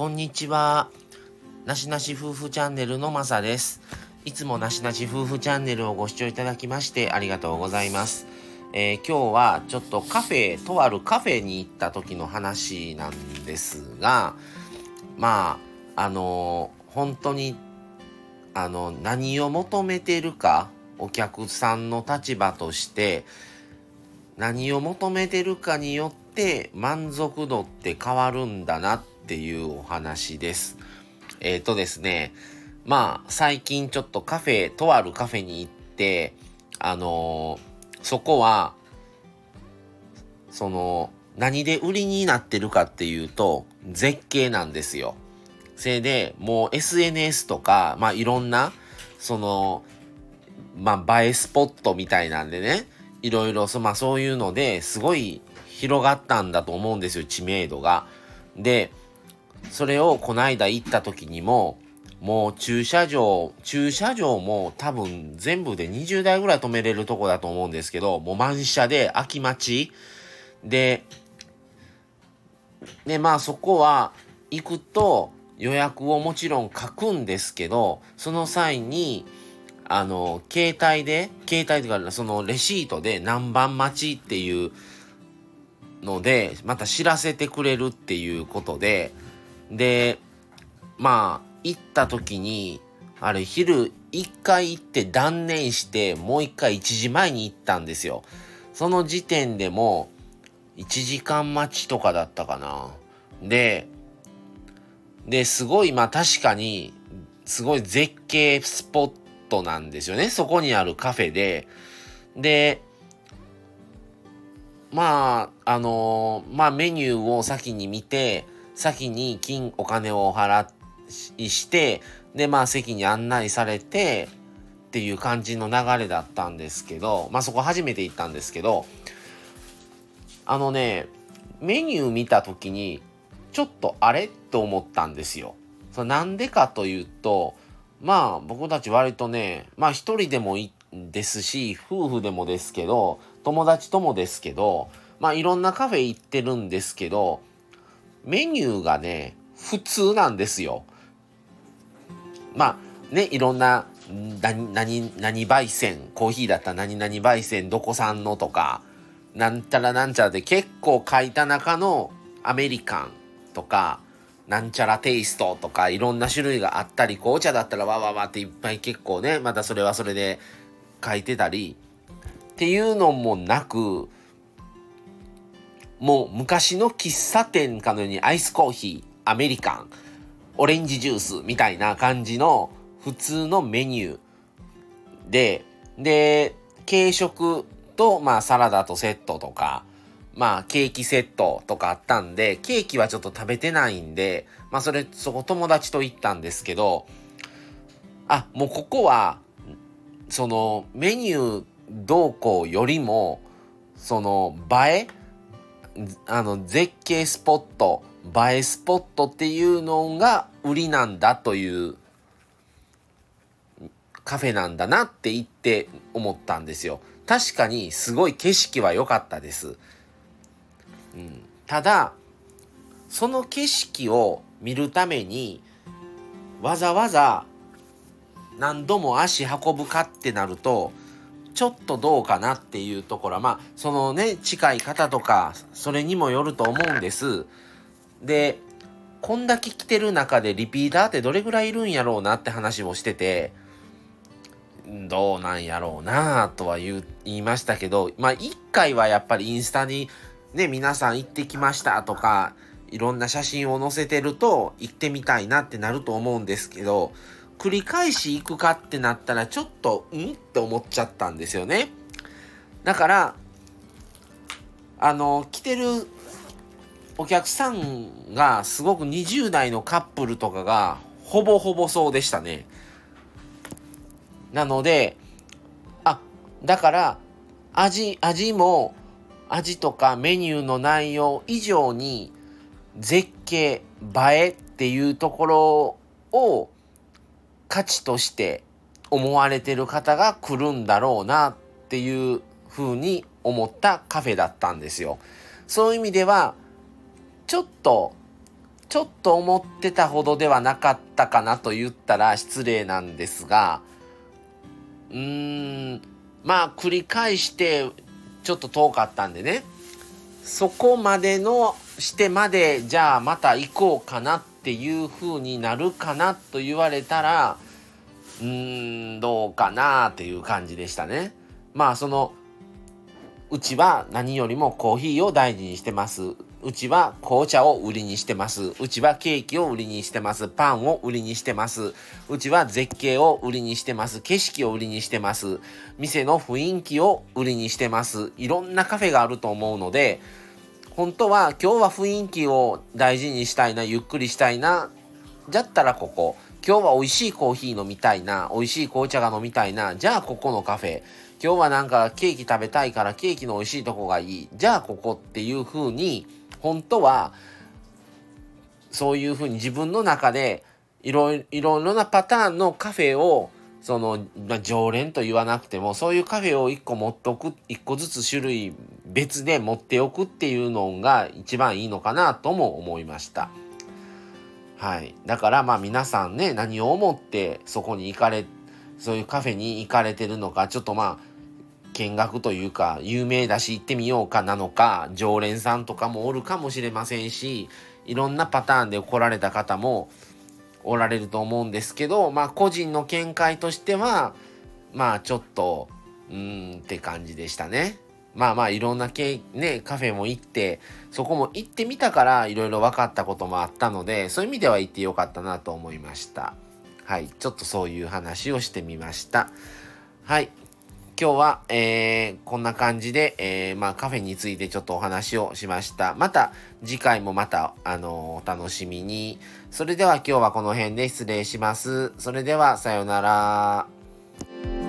こんにちは。なしなし夫婦チャンネルのまさです。いつもなしなし夫婦チャンネルをご視聴いただきましてありがとうございます。えー、今日はちょっとカフェ、とあるカフェに行った時の話なんですが、まあ、あのー、本当に、あの、何を求めてるか、お客さんの立場として、何を求めてるかによって満足度って変わるんだなっていうお話です。えっ、ー、とですね、まあ最近ちょっとカフェ、とあるカフェに行って、あのー、そこは、その、何で売りになってるかっていうと、絶景なんですよ。せいで、もう SNS とか、まあいろんな、その、まあ映えスポットみたいなんでね、いろいろそ、まあ、そういうのですごい広がったんだと思うんですよ知名度が。でそれをこの間行った時にももう駐車場駐車場も多分全部で20台ぐらい止めれるとこだと思うんですけどもう満車で空き待ち。ででまあそこは行くと予約をもちろん書くんですけどその際にあの、携帯で、携帯というか、そのレシートで何番待ちっていうので、また知らせてくれるっていうことで、で、まあ、行った時に、あれ、昼一回行って断念して、もう一回1時前に行ったんですよ。その時点でも、1時間待ちとかだったかな。で、で、すごい、まあ確かに、すごい絶景スポットなんですよね。そこにあるカフェで。で、まあ、あのー、まあメニューを先に見て、先に金、お金をお払いして、で、まあ席に案内されて、っていう感じの流れだったんですけど、まあそこ初めて行ったんですけど、あのね、メニュー見た時に、ちょっとあれと思ったんですよ。そなんでかというと、まあ僕たち割とね、まあ一人でもいいですし、夫婦でもですけど、友達ともですけど、まあいろんなカフェ行ってるんですけど、メニューがね、普通なんですよ。まあね、いろんな、何、何、何焙煎、コーヒーだったら何々焙煎、どこ産のとか、なんたらなんちゃらで結構書いた中のアメリカンとか、なんちゃらテイストとかいろんな種類があったり、紅茶だったらわわわっていっぱい結構ね、またそれはそれで書いてたり、っていうのもなく、もう昔の喫茶店かのようにアイスコーヒー、アメリカン、オレンジジュースみたいな感じの普通のメニューで、で、軽食と、まあサラダとセットとか、まあ、ケーキセットとかあったんで、ケーキはちょっと食べてないんで、まあ、それ、そこ友達と行ったんですけど、あ、もうここは、その、メニュー動向よりも、その、映えあの、絶景スポット、映えスポットっていうのが売りなんだというカフェなんだなって言って思ったんですよ。確かにすごい景色は良かったです。うん、ただその景色を見るためにわざわざ何度も足運ぶかってなるとちょっとどうかなっていうところはまあそのね近い方とかそれにもよると思うんです。でこんだけ来てる中でリピーターってどれぐらいいるんやろうなって話もしててどうなんやろうなとは言いましたけどまあ一回はやっぱりインスタにね、皆さん行ってきましたとか、いろんな写真を載せてると行ってみたいなってなると思うんですけど、繰り返し行くかってなったらちょっと、ん？って思っちゃったんですよね。だから、あの、来てるお客さんがすごく20代のカップルとかがほぼほぼそうでしたね。なので、あ、だから味、味も味とかメニューの内容以上に絶景映えっていうところを価値として思われてる方が来るんだろうなっていうふうに思ったカフェだったんですよ。そういう意味ではちょっとちょっと思ってたほどではなかったかなと言ったら失礼なんですが、うーん、まあ繰り返してちょっと遠かったんでね、そこまでのしてまでじゃあまた行こうかなっていう風になるかなと言われたら、うーん、どうかなっていう感じでしたね。まあその、うちは何よりもコーヒーを大事にしてます。うちは紅茶を売りにしてます。うちはケーキを売りにしてます。パンを売りにしてます。うちは絶景を売りにしてます。景色を売りにしてます。店の雰囲気を売りにしてます。いろんなカフェがあると思うので、本当は今日は雰囲気を大事にしたいな、ゆっくりしたいな、じゃったらここ。今日は美味しいコーヒー飲みたいな、美味しい紅茶が飲みたいな、じゃあここのカフェ。今日はなんかケーキ食べたいからケーキの美味しいとこがいい。じゃあここっていう風に、本当はそういうふうに自分の中でいろいろなパターンのカフェをその、まあ、常連と言わなくてもそういうカフェを1個持っておく1個ずつ種類別で持っておくっていうのが一番いいのかなとも思いました。はい、だからまあ皆さんね何を思ってそこに行かれそういうカフェに行かれてるのかちょっとまあ見学というか有名だし行ってみようかなのか常連さんとかもおるかもしれませんしいろんなパターンで来られた方もおられると思うんですけどまあ個人の見解としてはまあちょっとうーんって感じでしたね。まあまあいろんなけ、ね、カフェも行ってそこも行ってみたからいろいろ分かったこともあったのでそういう意味では行ってよかったなと思いました。はい、ちょっとそういう話をしてみました。はい、今日は、えー、こんな感じで、えー、まあ、カフェについてちょっとお話をしました。また次回もまた、あのー、お楽しみに。それでは今日はこの辺で失礼します。それではさようなら。